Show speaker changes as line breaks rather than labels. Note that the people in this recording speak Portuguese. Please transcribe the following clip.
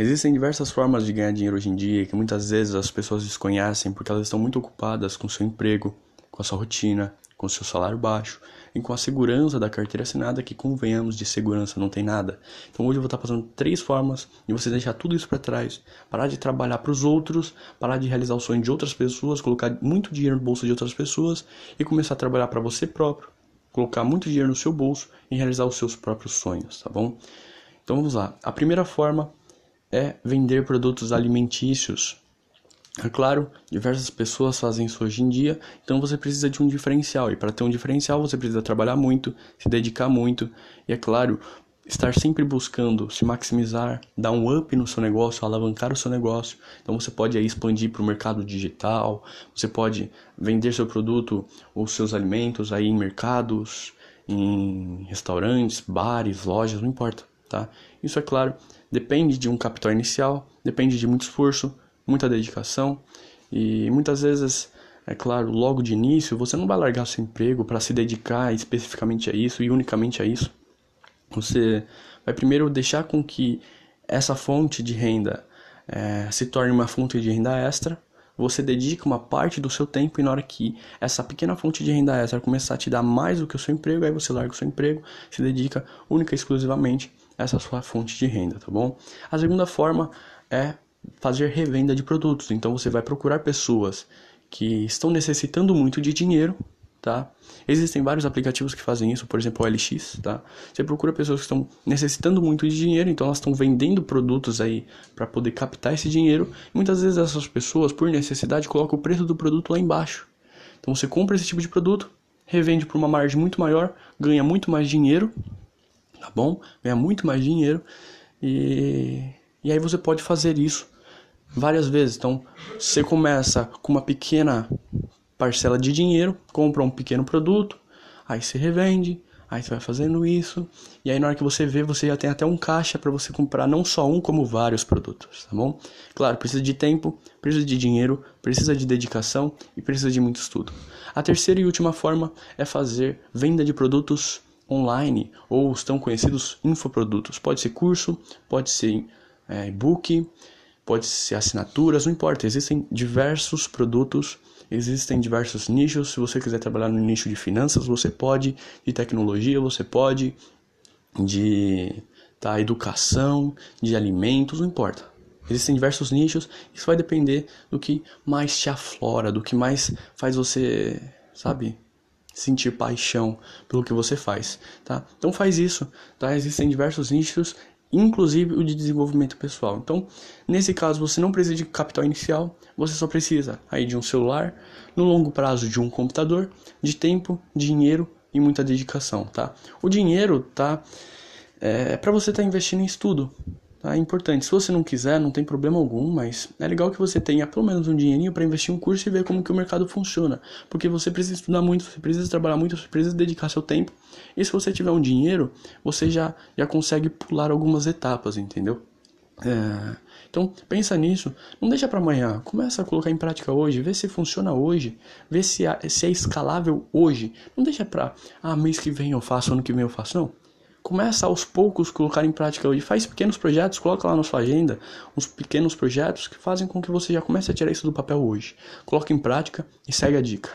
Existem diversas formas de ganhar dinheiro hoje em dia que muitas vezes as pessoas desconhecem porque elas estão muito ocupadas com seu emprego, com a sua rotina, com seu salário baixo e com a segurança da carteira assinada, que convenhamos de segurança não tem nada. Então hoje eu vou estar passando três formas de você deixar tudo isso para trás, parar de trabalhar para os outros, parar de realizar o sonho de outras pessoas, colocar muito dinheiro no bolso de outras pessoas e começar a trabalhar para você próprio, colocar muito dinheiro no seu bolso e realizar os seus próprios sonhos, tá bom? Então vamos lá. A primeira forma é vender produtos alimentícios. É claro, diversas pessoas fazem isso hoje em dia, então você precisa de um diferencial. E para ter um diferencial, você precisa trabalhar muito, se dedicar muito, e é claro, estar sempre buscando se maximizar, dar um up no seu negócio, alavancar o seu negócio. Então você pode aí expandir para o mercado digital, você pode vender seu produto ou seus alimentos aí em mercados, em restaurantes, bares, lojas, não importa, tá? Isso é claro, depende de um capital inicial, depende de muito esforço, muita dedicação e muitas vezes, é claro, logo de início, você não vai largar seu emprego para se dedicar especificamente a isso e unicamente a isso. Você vai primeiro deixar com que essa fonte de renda é, se torne uma fonte de renda extra. Você dedica uma parte do seu tempo e na hora que essa pequena fonte de renda extra começar a te dar mais do que o seu emprego, aí você larga o seu emprego, se dedica única e exclusivamente essa sua fonte de renda, tá bom? A segunda forma é fazer revenda de produtos. Então você vai procurar pessoas que estão necessitando muito de dinheiro, tá? Existem vários aplicativos que fazem isso, por exemplo, o LX, tá? Você procura pessoas que estão necessitando muito de dinheiro, então elas estão vendendo produtos aí para poder captar esse dinheiro. Muitas vezes essas pessoas, por necessidade, colocam o preço do produto lá embaixo. Então você compra esse tipo de produto, revende por uma margem muito maior, ganha muito mais dinheiro, tá bom? Ganha muito mais dinheiro e e aí você pode fazer isso várias vezes. Então, você começa com uma pequena parcela de dinheiro, compra um pequeno produto, aí você revende, aí você vai fazendo isso, e aí na hora que você vê, você já tem até um caixa para você comprar não só um, como vários produtos, tá bom? Claro, precisa de tempo, precisa de dinheiro, precisa de dedicação e precisa de muito estudo. A terceira e última forma é fazer venda de produtos online ou os tão conhecidos infoprodutos. Pode ser curso, pode ser é, e-book, pode ser assinaturas, não importa. Existem diversos produtos, existem diversos nichos. Se você quiser trabalhar no nicho de finanças, você pode, de tecnologia, você pode, de tá, educação, de alimentos, não importa. Existem diversos nichos, isso vai depender do que mais te aflora, do que mais faz você, sabe, sentir paixão pelo que você faz, tá? Então faz isso, tá? Existem diversos nichos inclusive o de desenvolvimento pessoal. Então, nesse caso, você não precisa de capital inicial, você só precisa aí de um celular, no longo prazo de um computador, de tempo, dinheiro e muita dedicação, tá? O dinheiro, tá, é para você estar tá investindo em estudo, Tá? É importante. Se você não quiser, não tem problema algum, mas é legal que você tenha pelo menos um dinheirinho para investir um curso e ver como que o mercado funciona. Porque você precisa estudar muito, você precisa trabalhar muito, você precisa dedicar seu tempo. E se você tiver um dinheiro, você já, já consegue pular algumas etapas, entendeu? É... Então, pensa nisso, não deixa para amanhã, começa a colocar em prática hoje, vê se funciona hoje, vê se, se é escalável hoje. Não deixa para, ah, mês que vem eu faço, ano que vem eu faço, não começa aos poucos colocar em prática hoje. Faz pequenos projetos, coloca lá na sua agenda uns pequenos projetos que fazem com que você já comece a tirar isso do papel hoje. Coloque em prática e segue a dica.